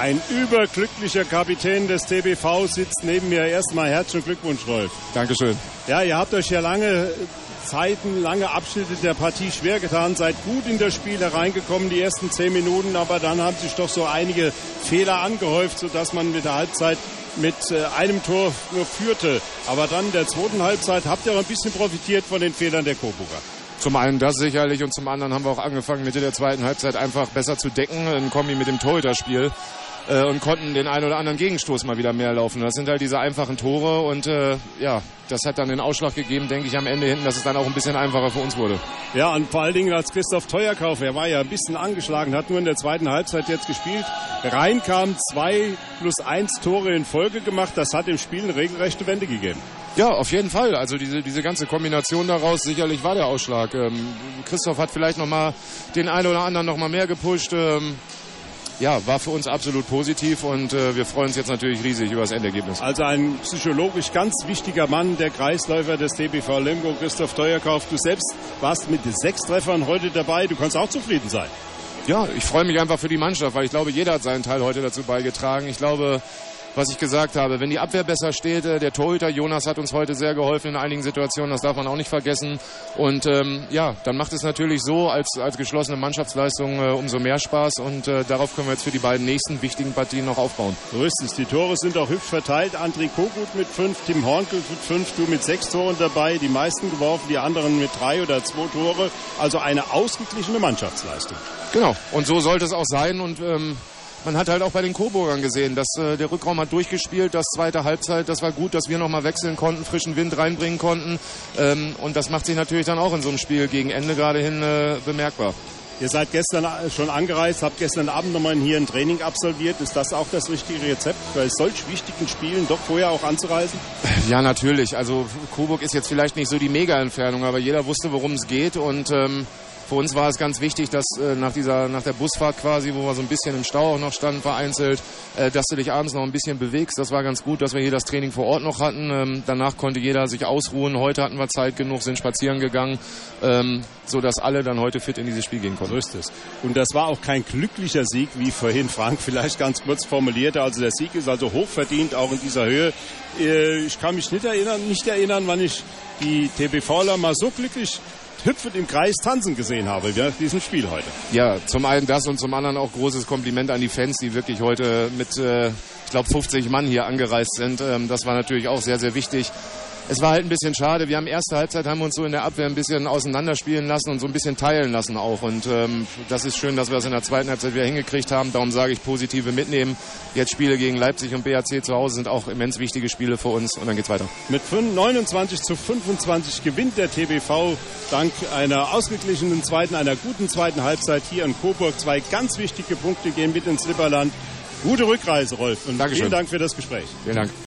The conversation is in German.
Ein überglücklicher Kapitän des TBV sitzt neben mir. Erstmal herzlichen Glückwunsch, Rolf. Dankeschön. Ja, ihr habt euch ja lange Zeiten, lange Abschnitte der Partie schwer getan, seid gut in das Spiel hereingekommen, die ersten zehn Minuten, aber dann haben sich doch so einige Fehler angehäuft, sodass man mit der Halbzeit mit äh, einem Tor nur führte. Aber dann in der zweiten Halbzeit habt ihr auch ein bisschen profitiert von den Fehlern der Coburger. Zum einen das sicherlich und zum anderen haben wir auch angefangen, Mitte der zweiten Halbzeit einfach besser zu decken, in Kombi mit dem Torhüterspiel äh, und konnten den einen oder anderen Gegenstoß mal wieder mehr laufen. Das sind halt diese einfachen Tore und äh, ja, das hat dann den Ausschlag gegeben, denke ich, am Ende hinten, dass es dann auch ein bisschen einfacher für uns wurde. Ja, und vor allen Dingen als Christoph Teuerkauf, er war ja ein bisschen angeschlagen, hat nur in der zweiten Halbzeit jetzt gespielt, reinkam, zwei plus eins Tore in Folge gemacht, das hat dem Spiel eine regelrechte Wende gegeben. Ja, auf jeden Fall. Also diese, diese ganze Kombination daraus, sicherlich war der Ausschlag. Ähm, Christoph hat vielleicht noch mal den einen oder anderen noch mal mehr gepusht. Ähm, ja, war für uns absolut positiv und äh, wir freuen uns jetzt natürlich riesig über das Endergebnis. Also ein psychologisch ganz wichtiger Mann, der Kreisläufer des TBV Lemgo, Christoph Teuerkauf. Du selbst warst mit sechs Treffern heute dabei. Du kannst auch zufrieden sein. Ja, ich freue mich einfach für die Mannschaft, weil ich glaube, jeder hat seinen Teil heute dazu beigetragen. Ich glaube, was ich gesagt habe. Wenn die Abwehr besser steht, äh, der Torhüter Jonas hat uns heute sehr geholfen in einigen Situationen, das darf man auch nicht vergessen. Und ähm, ja, dann macht es natürlich so als, als geschlossene Mannschaftsleistung äh, umso mehr Spaß und äh, darauf können wir jetzt für die beiden nächsten wichtigen Partien noch aufbauen. So ist es. Die Tore sind auch hübsch verteilt. André Kogut mit fünf, Tim Hornkel mit fünf, du mit sechs Toren dabei, die meisten geworfen, die anderen mit drei oder zwei Tore. Also eine ausgeglichene Mannschaftsleistung. Genau, und so sollte es auch sein und ähm, man hat halt auch bei den Coburgern gesehen, dass äh, der Rückraum hat durchgespielt, das zweite Halbzeit, das war gut, dass wir nochmal wechseln konnten, frischen Wind reinbringen konnten. Ähm, und das macht sich natürlich dann auch in so einem Spiel gegen Ende gerade hin äh, bemerkbar. Ihr seid gestern schon angereist, habt gestern Abend nochmal hier ein Training absolviert. Ist das auch das richtige Rezept, bei solch wichtigen Spielen doch vorher auch anzureisen? Ja, natürlich. Also Coburg ist jetzt vielleicht nicht so die Mega-Entfernung, aber jeder wusste, worum es geht und ähm, für uns war es ganz wichtig, dass äh, nach dieser, nach der Busfahrt quasi, wo wir so ein bisschen im Stau auch noch standen, vereinzelt, äh, dass du dich abends noch ein bisschen bewegst. Das war ganz gut, dass wir hier das Training vor Ort noch hatten. Ähm, danach konnte jeder sich ausruhen. Heute hatten wir Zeit genug, sind spazieren gegangen, ähm, so dass alle dann heute fit in dieses Spiel gehen konnten. So ist es. Und das war auch kein glücklicher Sieg, wie vorhin Frank vielleicht ganz kurz formulierte. Also der Sieg ist also hochverdient, auch in dieser Höhe. Äh, ich kann mich nicht erinnern, nicht erinnern, wann ich die TBVler mal so glücklich hüpfend im Kreis tanzen gesehen habe nach diesem Spiel heute. Ja, zum einen das und zum anderen auch großes Kompliment an die Fans, die wirklich heute mit, äh, ich glaube, 50 Mann hier angereist sind. Ähm, das war natürlich auch sehr, sehr wichtig es war halt ein bisschen schade. Wir haben erste Halbzeit haben wir uns so in der Abwehr ein bisschen auseinanderspielen lassen und so ein bisschen teilen lassen auch. Und ähm, das ist schön, dass wir das in der zweiten Halbzeit wieder hingekriegt haben. Darum sage ich positive mitnehmen. Jetzt Spiele gegen Leipzig und BAC zu Hause sind auch immens wichtige Spiele für uns und dann geht's weiter. Mit 29 zu 25 gewinnt der TBV dank einer ausgeglichenen zweiten, einer guten zweiten Halbzeit hier in Coburg. Zwei ganz wichtige Punkte gehen mit ins Lipperland. Gute Rückreise, Rolf. Und Dankeschön. vielen Dank für das Gespräch. Vielen Dank.